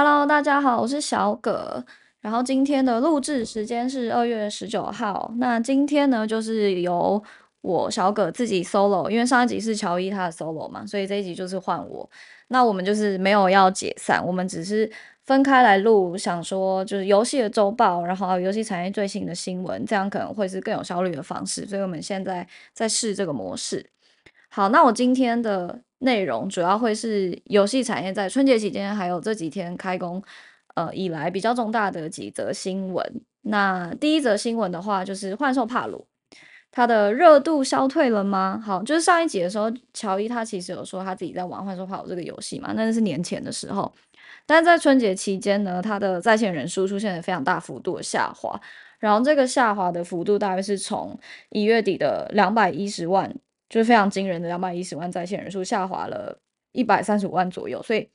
Hello，大家好，我是小葛。然后今天的录制时间是二月十九号。那今天呢，就是由我小葛自己 solo，因为上一集是乔伊他的 solo 嘛，所以这一集就是换我。那我们就是没有要解散，我们只是分开来录，想说就是游戏的周报，然后游戏产业最新的新闻，这样可能会是更有效率的方式。所以我们现在在试这个模式。好，那我今天的内容主要会是游戏产业在春节期间还有这几天开工呃以来比较重大的几则新闻。那第一则新闻的话，就是幻兽帕鲁，它的热度消退了吗？好，就是上一集的时候，乔伊他其实有说他自己在玩幻兽帕鲁这个游戏嘛，那是年前的时候。但在春节期间呢，它的在线人数出现了非常大幅度的下滑，然后这个下滑的幅度大概是从一月底的两百一十万。就是非常惊人的两百一十万在线人数下滑了一百三十五万左右，所以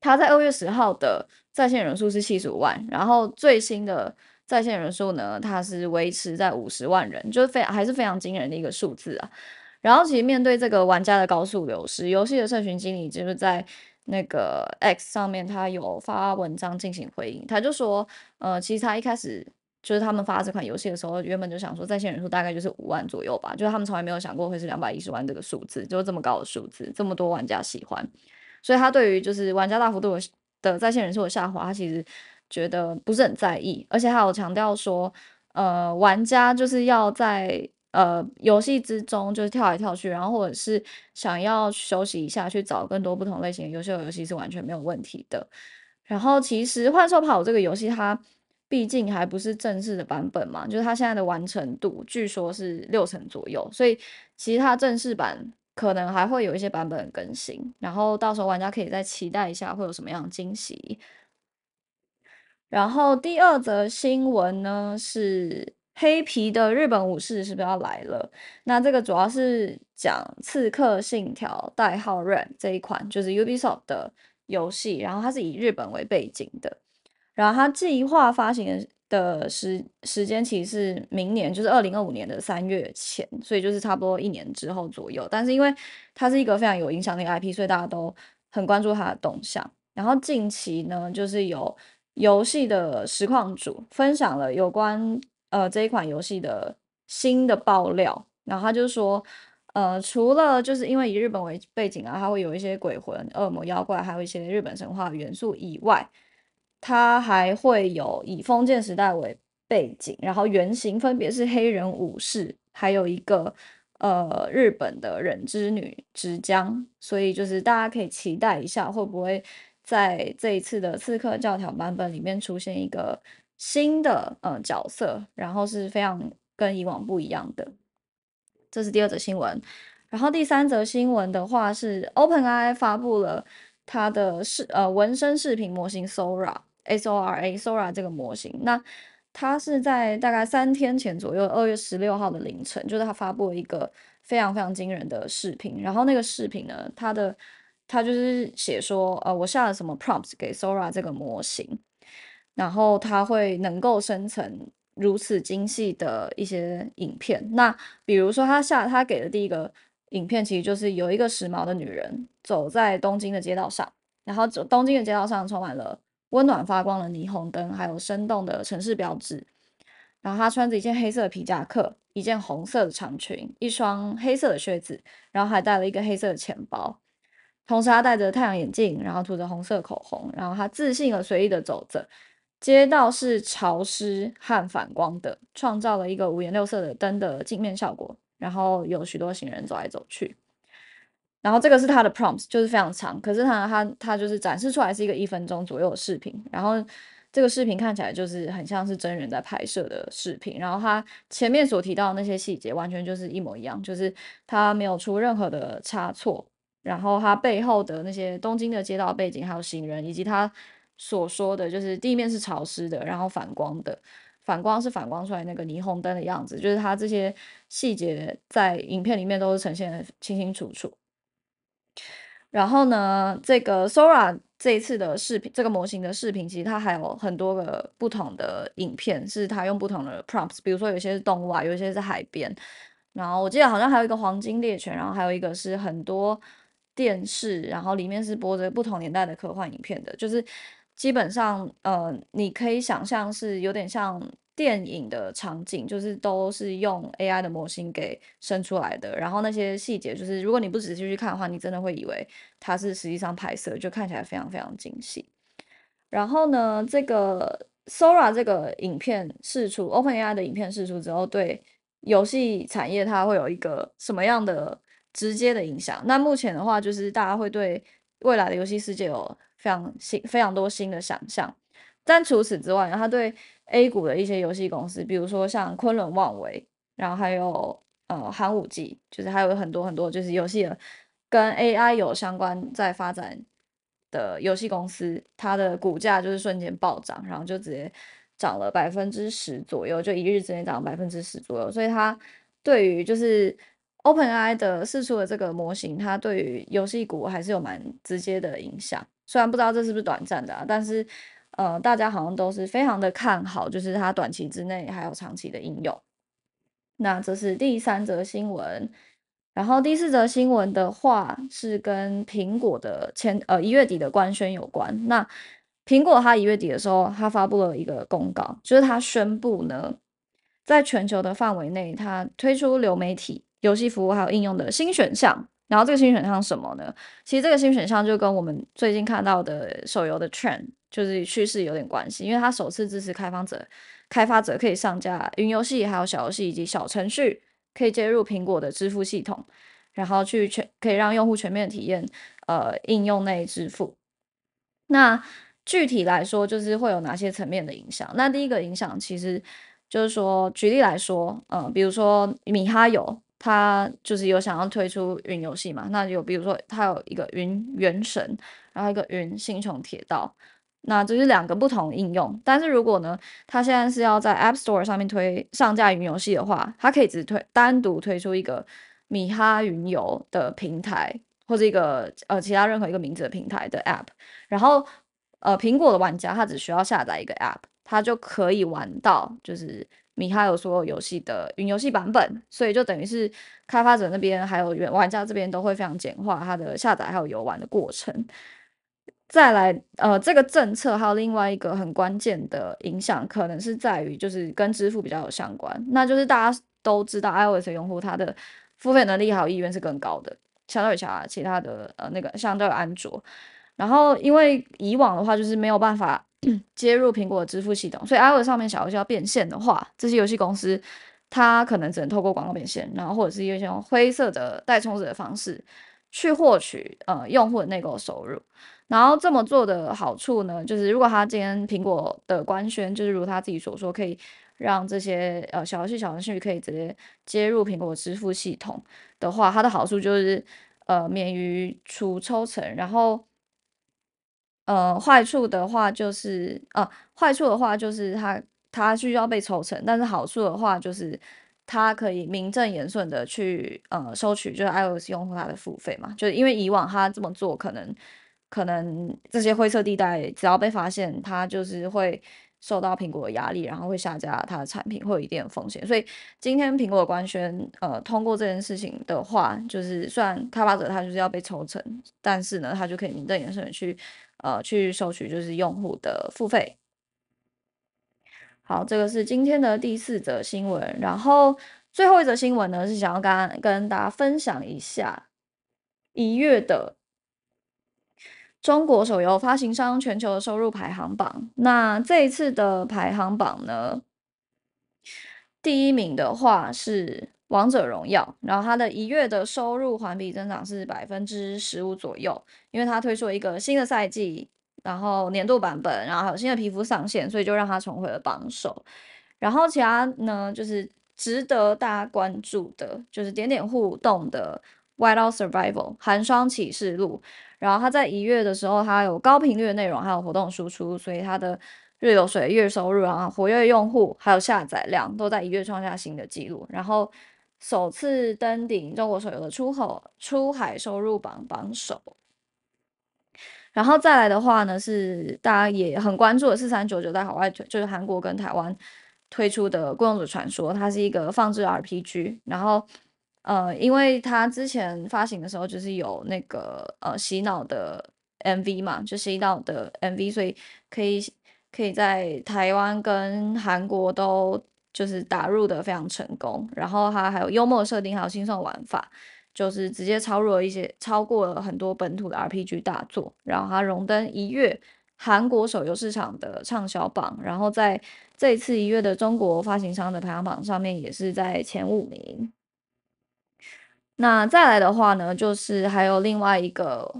他在二月十号的在线人数是七十五万，然后最新的在线人数呢，它是维持在五十万人，就是非还是非常惊人的一个数字啊。然后其实面对这个玩家的高速流失，游戏的社群经理就是在那个 X 上面，他有发文章进行回应，他就说，呃，其实他一开始。就是他们发这款游戏的时候，原本就想说在线人数大概就是五万左右吧，就是他们从来没有想过会是两百一十万这个数字，就是这么高的数字，这么多玩家喜欢，所以他对于就是玩家大幅度的在线人数的下滑，他其实觉得不是很在意，而且还有强调说，呃，玩家就是要在呃游戏之中就是跳来跳去，然后或者是想要休息一下，去找更多不同类型的优秀游戏是完全没有问题的。然后其实幻兽跑这个游戏它。毕竟还不是正式的版本嘛，就是它现在的完成度据说是六成左右，所以其实它正式版可能还会有一些版本更新，然后到时候玩家可以再期待一下会有什么样的惊喜。然后第二则新闻呢是黑皮的日本武士是不是要来了？那这个主要是讲《刺客信条：代号 Red》这一款，就是 Ubisoft 的游戏，然后它是以日本为背景的。然后它计划发行的时时间其实是明年，就是二零二五年的三月前，所以就是差不多一年之后左右。但是因为它是一个非常有影响力的 IP，所以大家都很关注它的动向。然后近期呢，就是有游戏的实况组分享了有关呃这一款游戏的新的爆料。然后他就说，呃，除了就是因为以日本为背景啊，它会有一些鬼魂、恶魔、妖怪，还有一些日本神话元素以外。它还会有以封建时代为背景，然后原型分别是黑人武士，还有一个呃日本的忍之女直江，所以就是大家可以期待一下，会不会在这一次的刺客教条版本里面出现一个新的呃角色，然后是非常跟以往不一样的。这是第二则新闻，然后第三则新闻的话是 OpenAI 发布了它的视呃纹身视频模型 Sora。Sora Sora 这个模型，那它是在大概三天前左右，二月十六号的凌晨，就是它发布了一个非常非常惊人的视频。然后那个视频呢，它的它就是写说，呃，我下了什么 prompts 给 Sora 这个模型，然后它会能够生成如此精细的一些影片。那比如说，他下他给的第一个影片，其实就是有一个时髦的女人走在东京的街道上，然后走东京的街道上充满了。温暖发光的霓虹灯，还有生动的城市标志。然后他穿着一件黑色的皮夹克，一件红色的长裙，一双黑色的靴子，然后还带了一个黑色的钱包。同时，他戴着太阳眼镜，然后涂着红色口红。然后他自信而随意的走着，街道是潮湿和反光的，创造了一个五颜六色的灯的镜面效果。然后有许多行人走来走去。然后这个是他的 prompts，就是非常长，可是他他他就是展示出来是一个一分钟左右的视频，然后这个视频看起来就是很像是真人在拍摄的视频，然后他前面所提到的那些细节完全就是一模一样，就是他没有出任何的差错，然后他背后的那些东京的街道背景还有行人，以及他所说的就是地面是潮湿的，然后反光的，反光是反光出来那个霓虹灯的样子，就是他这些细节在影片里面都是呈现的清清楚楚。然后呢，这个 Sora 这一次的视频，这个模型的视频，其实它还有很多个不同的影片，是它用不同的 prompts，比如说有些是动物啊，有些是海边，然后我记得好像还有一个黄金猎犬，然后还有一个是很多电视，然后里面是播着不同年代的科幻影片的，就是基本上，呃，你可以想象是有点像电影的场景，就是都是用 AI 的模型给生出来的。然后那些细节，就是如果你不仔细去看的话，你真的会以为它是实际上拍摄，就看起来非常非常精细。然后呢，这个 Sora 这个影片试出，OpenAI 的影片试出之后，对游戏产业它会有一个什么样的直接的影响？那目前的话，就是大家会对未来的游戏世界有非常新、非常多新的想象。但除此之外，它对 A 股的一些游戏公司，比如说像昆仑万维，然后还有呃寒武纪，就是还有很多很多就是游戏的跟 AI 有相关在发展。的游戏公司，它的股价就是瞬间暴涨，然后就直接涨了百分之十左右，就一日之内涨了百分之十左右。所以它对于就是 OpenAI 的试出的这个模型，它对于游戏股还是有蛮直接的影响。虽然不知道这是不是短暂的，啊但是呃，大家好像都是非常的看好，就是它短期之内还有长期的应用。那这是第三则新闻。然后第四则新闻的话是跟苹果的前呃一月底的官宣有关。那苹果它一月底的时候，它发布了一个公告，就是它宣布呢，在全球的范围内，它推出流媒体游戏服务还有应用的新选项。然后这个新选项什么呢？其实这个新选项就跟我们最近看到的手游的 trend 就是趋势有点关系，因为它首次支持开发者开发者可以上架云游戏、还有小游戏以及小程序。可以接入苹果的支付系统，然后去全可以让用户全面体验呃应用内支付。那具体来说，就是会有哪些层面的影响？那第一个影响其实就是说，举例来说，嗯，比如说米哈游，它就是有想要推出云游戏嘛，那有比如说它有一个云原神，然后一个云星穹铁道。那这是两个不同的应用，但是如果呢，它现在是要在 App Store 上面推上架云游戏的话，它可以只推单独推出一个米哈云游的平台，或者一个呃其他任何一个名字的平台的 App，然后呃苹果的玩家他只需要下载一个 App，他就可以玩到就是米哈游所有游戏的云游戏版本，所以就等于是开发者那边还有原玩家这边都会非常简化它的下载还有游玩的过程。再来，呃，这个政策还有另外一个很关键的影响，可能是在于就是跟支付比较有相关，那就是大家都知道，iOS 用户他的付费能力还有意愿是更高的，相对于其他其他的呃那个相对安卓。然后因为以往的话就是没有办法 接入苹果的支付系统，所以 iOS 上面小游戏要变现的话，这些游戏公司它可能只能透过广告变现，然后或者是一些用灰色的代充值的方式去获取呃用户的内购收入。然后这么做的好处呢，就是如果他今天苹果的官宣，就是如他自己所说，可以让这些呃小游戏、小程序可以直接接入苹果支付系统的话，它的好处就是呃免于出抽成。然后呃坏处的话就是呃坏处的话就是它它需要被抽成，但是好处的话就是它可以名正言顺的去呃收取就是 iOS 用户他的付费嘛，就是因为以往他这么做可能。可能这些灰色地带只要被发现，它就是会受到苹果的压力，然后会下架它的产品，会有一定的风险。所以今天苹果官宣，呃，通过这件事情的话，就是虽然开发者他就是要被抽成，但是呢，他就可以名正言顺的去，呃，去收取就是用户的付费。好，这个是今天的第四则新闻，然后最后一则新闻呢，是想要跟跟大家分享一下一月的。中国手游发行商全球的收入排行榜，那这一次的排行榜呢，第一名的话是王者荣耀，然后它的一月的收入环比增长是百分之十五左右，因为它推出了一个新的赛季，然后年度版本，然后还有新的皮肤上线，所以就让它重回了榜首。然后其他呢，就是值得大家关注的，就是点点互动的《Whiteout Survival》寒霜启示录。然后它在一月的时候，它有高频率的内容，还有活动输出，所以它的日流水、月收入啊、活跃用户还有下载量都在一月创下新的纪录。然后首次登顶中国手游的出口出海收入榜榜首。然后再来的话呢，是大家也很关注的四三九九在海外就是韩国跟台湾推出的《孤勇者传说》，它是一个放置 RPG，然后。呃，因为他之前发行的时候就是有那个呃洗脑的 MV 嘛，就洗脑的 MV，所以可以可以在台湾跟韩国都就是打入的非常成功。然后它还有幽默设定，还有轻松玩法，就是直接超入了一些超过了很多本土的 RPG 大作。然后它荣登一月韩国手游市场的畅销榜，然后在这一次一月的中国发行商的排行榜上面也是在前五名。那再来的话呢，就是还有另外一个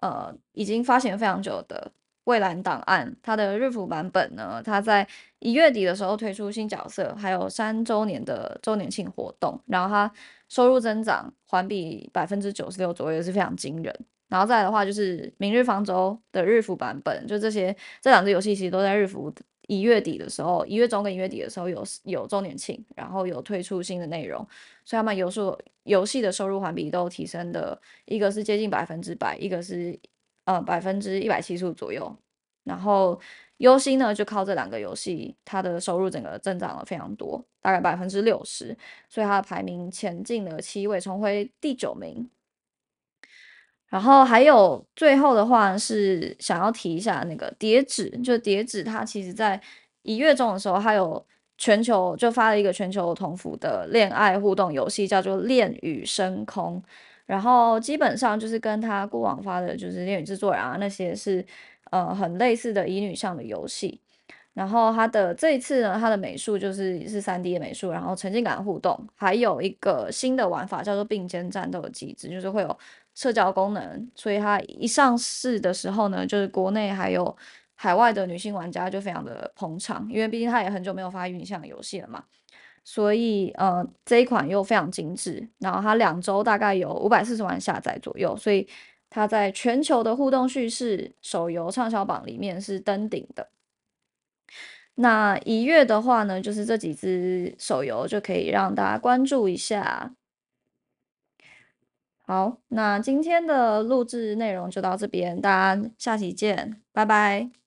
呃，已经发行非常久的《蔚蓝档案》，它的日服版本呢，它在一月底的时候推出新角色，还有三周年的周年庆活动，然后它收入增长环比百分之九十六左右，也是非常惊人。然后再来的话，就是《明日方舟》的日服版本，就这些这两只游戏其实都在日服。一月底的时候，一月中跟一月底的时候有有周年庆，然后有推出新的内容，所以他们游数游戏的收入环比都提升的，一个是接近百分之百，一个是呃百分之一百七十五左右。然后优心呢，就靠这两个游戏，它的收入整个增长了非常多，大概百分之六十，所以它的排名前进了七位，重回第九名。然后还有最后的话是想要提一下那个叠纸，就叠纸它其实在一月中的时候，它有全球就发了一个全球同服的恋爱互动游戏，叫做《恋与升空》。然后基本上就是跟它过往发的就是《恋与制作人》啊那些是呃很类似的乙女向的游戏。然后它的这一次呢，它的美术就是是三 D 的美术，然后沉浸感互动，还有一个新的玩法叫做并肩战斗的机制，就是会有。社交功能，所以它一上市的时候呢，就是国内还有海外的女性玩家就非常的捧场，因为毕竟它也很久没有发云像游戏了嘛，所以呃这一款又非常精致，然后它两周大概有五百四十万下载左右，所以它在全球的互动叙事手游畅销榜里面是登顶的。那一月的话呢，就是这几只手游就可以让大家关注一下。好，那今天的录制内容就到这边，大家下期见，拜拜。